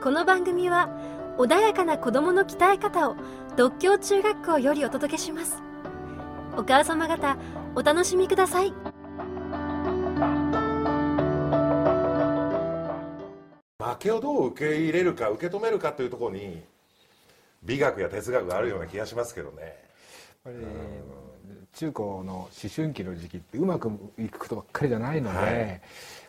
この番組は穏やかな子供の鍛え方を独協中学校よりお届けします。お母様方お楽しみください。負けをどう受け入れるか受け止めるかというところに美学や哲学があるような気がしますけどね。やっぱり中高の思春期の時期ってうまくいくことばっかりじゃないので、はい、やっ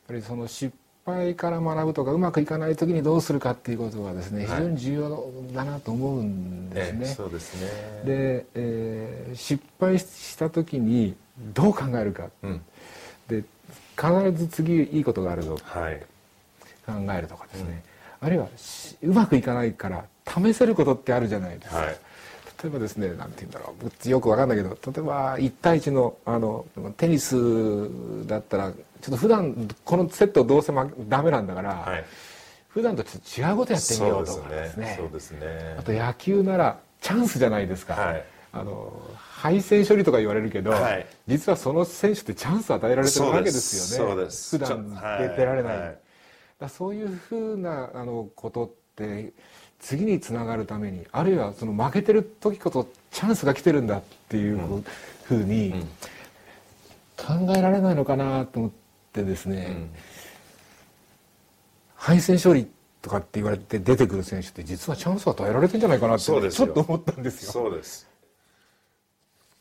ぱりその失敗から学ぶとかうまくいかない時にどうするかっていうことがですね、非常に重要だなと思うんですね。えそうですね。で、えー、失敗した時にどう考えるか、うん、で必ず次いいことがあるぞ、はい、考えるとかですね、うん、あるいはうまくいかないから試せることってあるじゃないですか。はい。例えばですね何て言うんだろう。よく分かんないけど例えば1対1のあのテニスだったらちょっと普段このセットどうせ、ま、ダメなんだから、はい、普段とちょっと違うことやってみようとかですね。そうですねあと野球ならチャンスじゃないですか、はい、あの敗戦処理とか言われるけど、はい、実はその選手ってチャンス与えられてるわけですよね。そうです普段出られない、はい、だそういうふうなあのことって次につながるためにあるいはその負けてる時こそチャンスが来てるんだっていうふうに考えられないのかなと思ってですね、うん、敗戦処理とかって言われて出てくる選手って実はチャンスを与えられてんじゃないかなってちょっと思ったんですよ。そうです。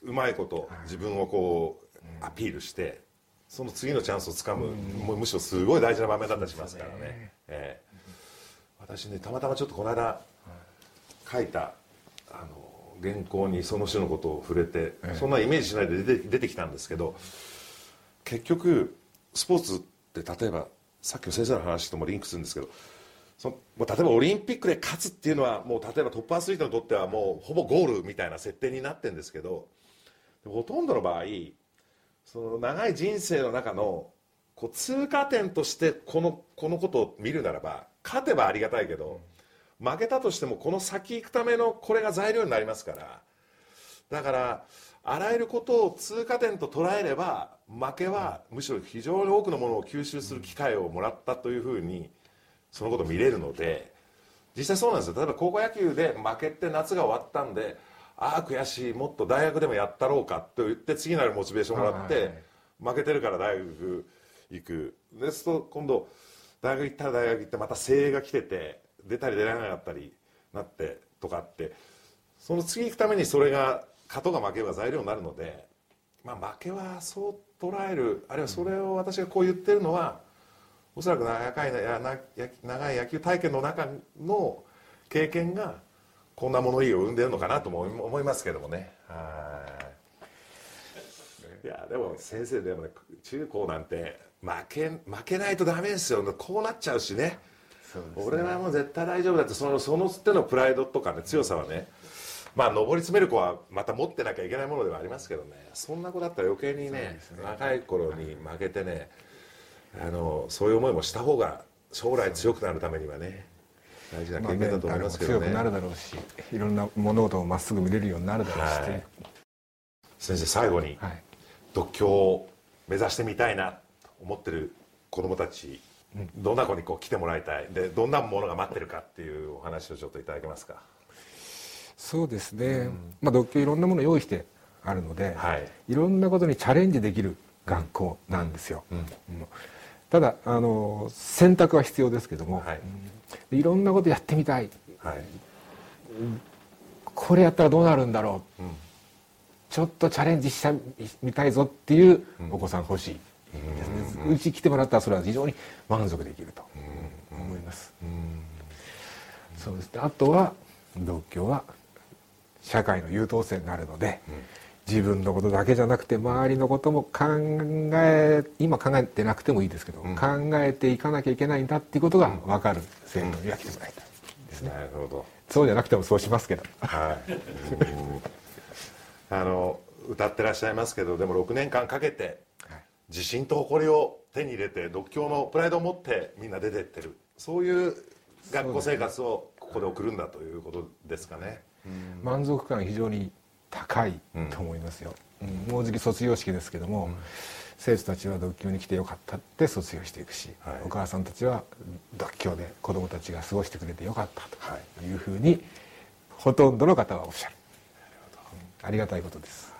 うまいこと自分をこうアピールしてその次のチャンスをつかむ、うん、むしろすごい大事な場面だったりしますからね。ね。えー私ねたまたまちょっとこの間書いたあの原稿にその種のことを触れて、そんなイメージしないで出て出てきたんですけど結局スポーツって例えばさっきの先生の話ともリンクするんですけどその例えばオリンピックで勝つっていうのはもう例えばトップアスリートにとってはもうほぼゴールみたいな設定になってるんですけどほとんどの場合その長い人生の中のこう通過点としてこのこのことを見るならば勝てばありがたいけど負けたとしてもこの先行くためのこれが材料になりますからだからあらゆることを通過点と捉えれば負けはむしろ非常に多くのものを吸収する機会をもらったというふうにそのことを見れるので実際そうなんですよ。例えば高校野球で負けて夏が終わったんでああ悔しいもっと大学でもやったろうかと言って次なるモチベーションをもらって負けてるから大学行く。ですと今度大学行ったら大学行ってまた精鋭が来てて出たり出られなかったりなってとかって。その次行くためにそれが勝とが負けが材料になるので、まあ、負けはそう捉える。あるいはそれを私がこう言ってるのはおそらく長い長い野球体験の中の経験がこんな物言いを生んでるのかなとも思いますけどもね。はい。いやでも先生でもね中高なんて負け負けないとダメですよ。こうなっちゃうしね、ね、俺はもう絶対大丈夫だってそのその手のプライドとかね強さはねまあ上り詰める子はまた持ってなきゃいけないものではありますけどね。そんな子だったら余計にね、ね、若い頃に負けてねあのそういう思いもした方が将来強くなるためにはね大事な経験だと思いますけどね,、まあ、強くなるだろうしいろんな物事をまっすぐ見れるようになるだろうし、はい、先生最後に、はい、独協を目指してみたいな思ってる子どもたち、どんな子にこう来てもらいたい？でどんなものが待ってるかっていうお話をちょっといただけますか？そうですね、うん、まあ独協いろんなもの用意してあるので、はい、いろんなことにチャレンジできる学校なんですよ、うん。うん、ただあの選択は必要ですけども、はい、いろんなことやってみたい、はい、これやったらどうなるんだろう、ちょっとチャレンジしてみたいぞっていうお子さん欲しい、うち来てもらったらそれは非常に満足できると思います。そうです。あとは独協は社会の優等生になるので、自分のことだけじゃなくて周りのことも考え今考えてなくてもいいですけど、うん、考えていかなきゃいけないんだっていうことが分かる生徒には来てもらいたいですね。なるほど。そうじゃなくてもそうしますけど。はい、あの歌ってらっしゃいますけどでも6年間かけて自信と誇りを手に入れて独協のプライドを持ってみんな出てってる。そういう学校生活をここで送るんだということですかね。満足感非常に高いと思いますよ、うん、もうじき卒業式ですけども、生徒たちは独協に来てよかったって卒業していくし、はい、お母さんたちは独協で子どもたちが過ごしてくれてよかったとい。うふうにほとんどの方はおっしゃる。ありがたいことです